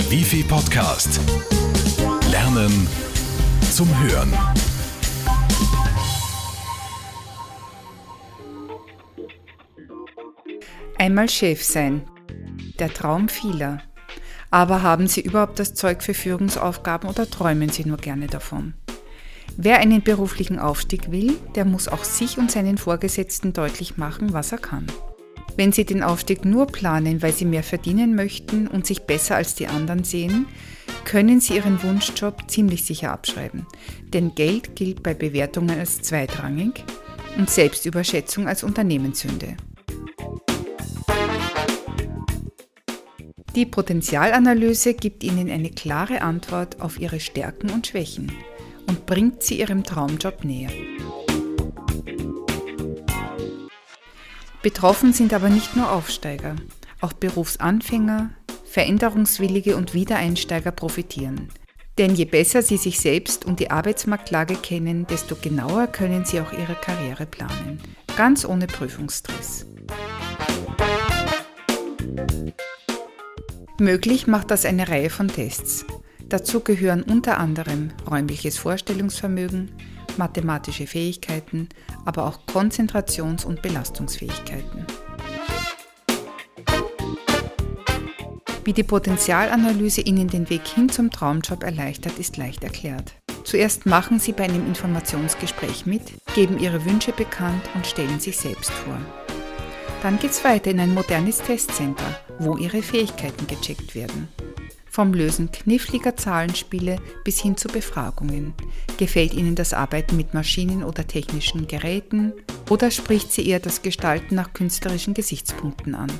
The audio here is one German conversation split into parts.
Der Wifi Podcast. Lernen zum Hören. Einmal Chef sein. Der Traum vieler. Aber haben Sie überhaupt das Zeug für Führungsaufgaben oder träumen Sie nur gerne davon? Wer einen beruflichen Aufstieg will, der muss auch sich und seinen Vorgesetzten deutlich machen, was er kann. Wenn Sie den Aufstieg nur planen, weil Sie mehr verdienen möchten und sich besser als die anderen sehen, können Sie Ihren Wunschjob ziemlich sicher abschreiben. Denn Geld gilt bei Bewertungen als zweitrangig und Selbstüberschätzung als Unternehmenssünde. Die Potenzialanalyse gibt Ihnen eine klare Antwort auf Ihre Stärken und Schwächen und bringt Sie Ihrem Traumjob näher. Betroffen sind aber nicht nur Aufsteiger, auch Berufsanfänger, Veränderungswillige und Wiedereinsteiger profitieren. Denn je besser Sie sich selbst und die Arbeitsmarktlage kennen, desto genauer können Sie auch Ihre Karriere planen, ganz ohne Prüfungsstress. Möglich macht das eine Reihe von Tests. Dazu gehören unter anderem räumliches Vorstellungsvermögen, mathematische Fähigkeiten, aber auch Konzentrations- und Belastungsfähigkeiten. Wie die Potenzialanalyse Ihnen den Weg hin zum Traumjob erleichtert, ist leicht erklärt. Zuerst machen Sie bei einem Informationsgespräch mit, geben Ihre Wünsche bekannt und stellen sich selbst vor. Dann geht's weiter in ein modernes Testcenter, wo Ihre Fähigkeiten gecheckt werden. Vom Lösen kniffliger Zahlenspiele bis hin zu Befragungen. Gefällt Ihnen das Arbeiten mit Maschinen oder technischen Geräten oder spricht Sie eher das Gestalten nach künstlerischen Gesichtspunkten an?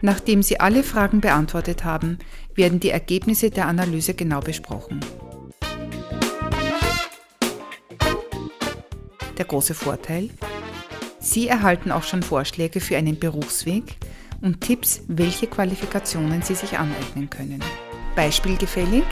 Nachdem Sie alle Fragen beantwortet haben, werden die Ergebnisse der Analyse genau besprochen. Der große Vorteil? Sie erhalten auch schon Vorschläge für einen Berufsweg, und Tipps, welche Qualifikationen Sie sich aneignen können. Beispielgefällig?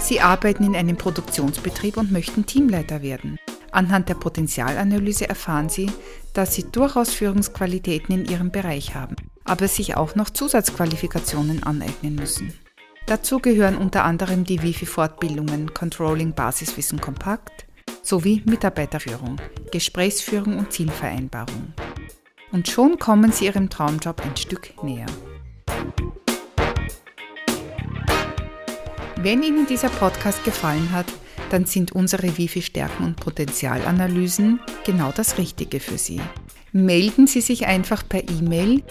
Sie arbeiten in einem Produktionsbetrieb und möchten Teamleiter werden. Anhand der Potenzialanalyse erfahren Sie, dass Sie durchaus Führungsqualitäten in Ihrem Bereich haben, aber sich auch noch Zusatzqualifikationen aneignen müssen. Dazu gehören unter anderem die Wifi-Fortbildungen Controlling Basiswissen Kompakt, sowie Mitarbeiterführung, Gesprächsführung und Zielvereinbarung. Und schon kommen Sie Ihrem Traumjob ein Stück näher. Wenn Ihnen dieser Podcast gefallen hat, dann sind unsere Wifi-Stärken und Potenzialanalysen genau das Richtige für Sie. Melden Sie sich einfach per E-Mail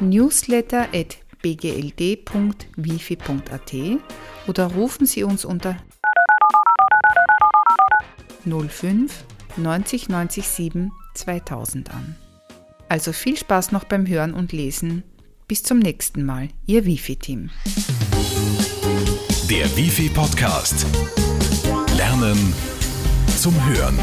newsletter.bgld.wifi.at oder rufen Sie uns unter 05 90 90 7 2000 an. Also viel Spaß noch beim Hören und Lesen. Bis zum nächsten Mal, Ihr Wifi-Team. Der Wifi Podcast. Lernen zum Hören.